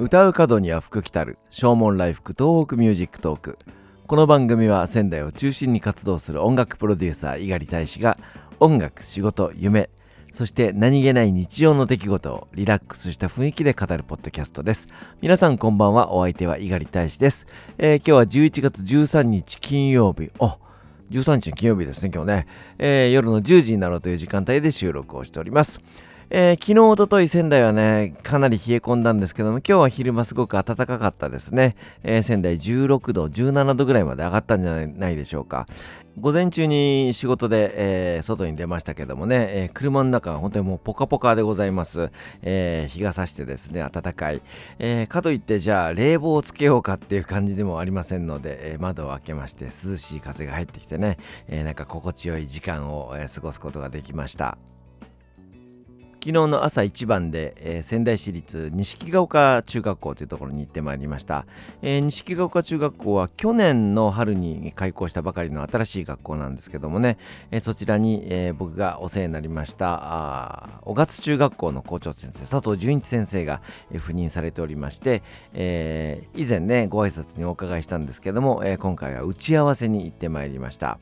唱う門には福来たる。唱門来福東北ミュージックトーク。この番組は仙台を中心に活動する音楽プロデューサー猪狩大使が音楽仕事夢そして何気ない日常の出来事をリラックスした雰囲気で語るポッドキャストです。皆さんこんばんはお相手は猪狩大使です、えー、今日は11月13日金曜日。お13日金曜日ですね今日ね、えー、夜の10時になろうという時間帯で収録をしております。えー、昨日、おととい仙台はね、かなり冷え込んだんですけども、今日は昼間すごく暖かかったですね。えー、仙台16度、17度ぐらいまで上がったんじゃないでしょうか。午前中に仕事で、えー、外に出ましたけどもね、えー、車の中は本当にもうポカポカでございます。えー、日が差してですね、暖かい。えかといってじゃあ冷房をつけようかっていう感じでもありませんので、え窓を開けまして涼しい風が入ってきてね、えなんか心地よい時間を、え過ごすことができました。昨日の朝一番で、えー、仙台市立錦ヶ丘中学校というところに行ってまいりました、えー、錦ヶ丘中学校は去年の春に開校したばかりの新しい学校なんですけどもね、えー、そちらに、え僕がお世話になりました小勝中学校の校長先生佐藤純一先生が、え赴任されておりまして、え以前ねご挨拶にお伺いしたんですけども、え今回は打ち合わせに行ってまいりました。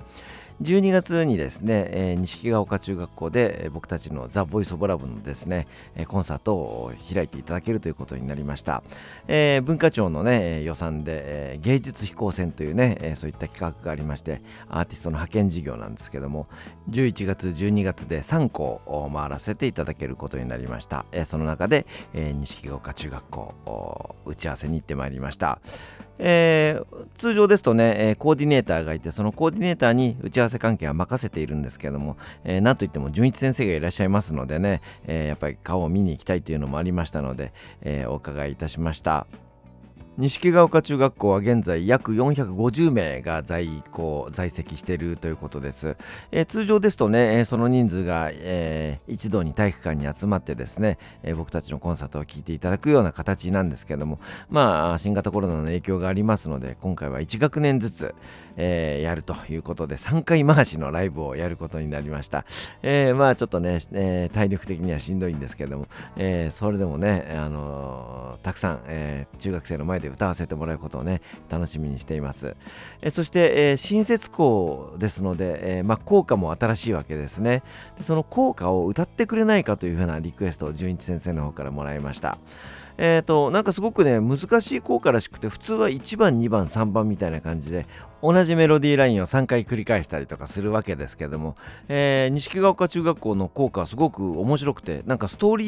12月にですね、えー、錦ヶ丘中学校で、えー、僕たちのザ・ボイス・オブ・ラブのですね、えー、コンサートを開いていただけるということになりました、えー、文化庁のね予算で、えー、芸術飛行船というね、えー、そういった企画がありましてアーティストの派遣事業なんですけども11月12月で3校を回らせていただけることになりました、えー、その中で、えー、錦ヶ丘中学校打ち合わせに行ってまいりました。えー、通常ですとね、えー、コーディネーターがいてそのコーディネーターに打ち合わせ関係は任せているんですけども、えー、なんといっても純一先生がいらっしゃいますのでね、えやっぱり顔を見に行きたいというのもありましたので、えお伺いいたしました。錦ヶ丘中学校は現在約450名が在校在籍しているということです、えー、通常ですとね、えー、その人数が、えー、一堂に体育館に集まってですね、え僕たちのコンサートを聴いていただくような形なんですけどもまあ新型コロナの影響がありますので今回は1学年ずつ、えやるということで3回回しのライブをやることになりました、えまあちょっとね、え体力的にはしんどいんですけども、えそれでもね、あのたくさん、え中学生の前でで歌わせてもらうことをね楽しみにしています、えそして、えー、新設校ですので、えー、まあ、効果も新しいわけですね。でその効果を歌ってくれないかというふうなリクエストを純一先生の方からもらいました。えっ、ー、となんかすごくね難しい効果らしくて普通は1番2番3番みたいな感じで同じメロディーラインを3回繰り返したりとかするわけですけども、えー、錦ヶ丘中学校の校歌はすごく面白くてなんかストーリ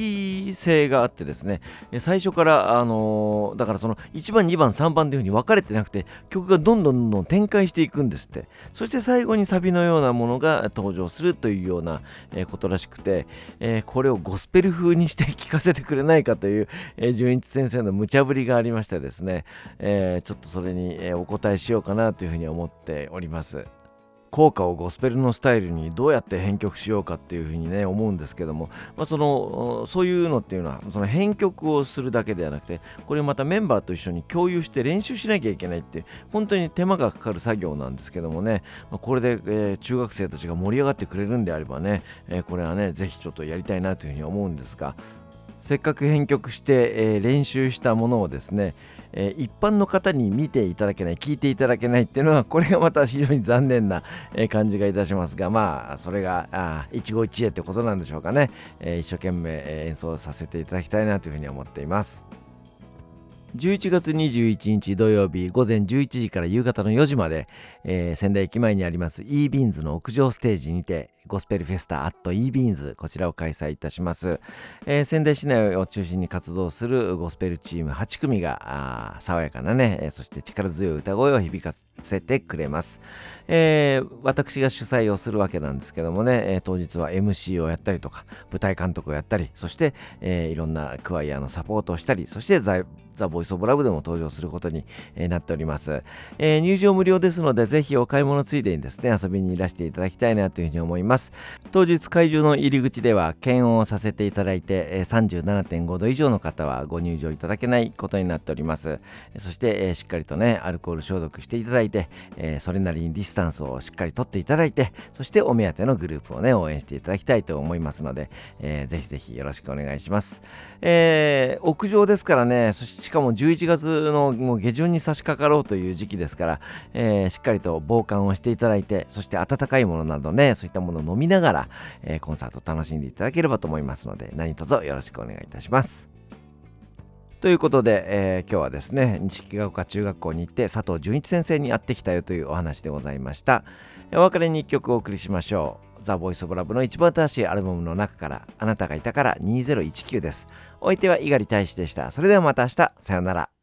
ー性があってですね最初からあのー、だからその1番2番3番というふうに分かれてなくて曲がどんどんどんどん展開していくんですって。そして最後にサビのようなものが登場するというような、えことらしくて、えー、これをゴスペル風にして聴かせてくれないかという、えー、純一先生の無茶ぶりがありましてですね、えちょっとそれに、えお答えしようかなというふうに思っております。効果をゴスペルのスタイルにどうやって編曲しようかっていうふうにね思うんですけども、まあ、そのそういうのっていうのはその編曲をするだけではなくてこれまたメンバーと一緒に共有して練習しなきゃいけないって本当に手間がかかる作業なんですけどもね、まあ、これで、えー、中学生たちが盛り上がってくれるんであればね、えー、これはねぜひちょっとやりたいなというふうに思うんですがせっかく編曲して、えー、練習したものをですね、えー、一般の方に見ていただけない聞いていただけないっていうのはこれがまた非常に残念な、えー、感じがいたしますがまあそれがあ一期一会ってことなんでしょうかね、え一生懸命え演奏させていただきたいなというふうに思っています。11月21日土曜日午前11時から夕方の4時まで、えー、仙台駅前にあります e ビーンズの屋上ステージにてゴスペルフェスタアット e ビーンズこちらを開催いたします、えー、仙台市内を中心に活動するゴスペルチーム8組が爽やかなねそして力強い歌声を響かせてくれます、えー、私が主催をするわけなんですけどもね、えー、当日は MC をやったりとか舞台監督をやったりそして、えー、いろんなクワイアのサポートをしたりそして The Voice of Love でも登場することに、えー、なっております、えー、入場無料ですのでぜひお買い物ついでにですね遊びにいらしていただきたいなというふうに思います。ます。当日会場の入り口では検温をさせていただいて37.5度以上の方はご入場いただけないことになっております。そしてしっかりとねアルコール消毒していただいてそれなりにディスタンスをしっかりとっていただいてそしてお目当てのグループをね応援していただきたいと思いますので、ぜひぜひよろしくお願いします、えー、屋上ですからねそしてしかも11月のもう下旬に差し掛かろうという時期ですから、えー、しっかりと防寒をしていただいてそして温かいものなどねそういったものを飲みながら、えー、コンサート楽しんでいただければと思いますので何卒よろしくお願いいたします。ということで、えー、今日はですね錦ヶ丘中学校に行って佐藤純一先生に会ってきたよというお話でございました。お別れに1曲お送りしましょう。ザ・ボイス・オブ・ラブの一番新しいアルバムの中からあなたがいたから2019です。お相手は猪狩大使でした。それではまた明日。さようなら。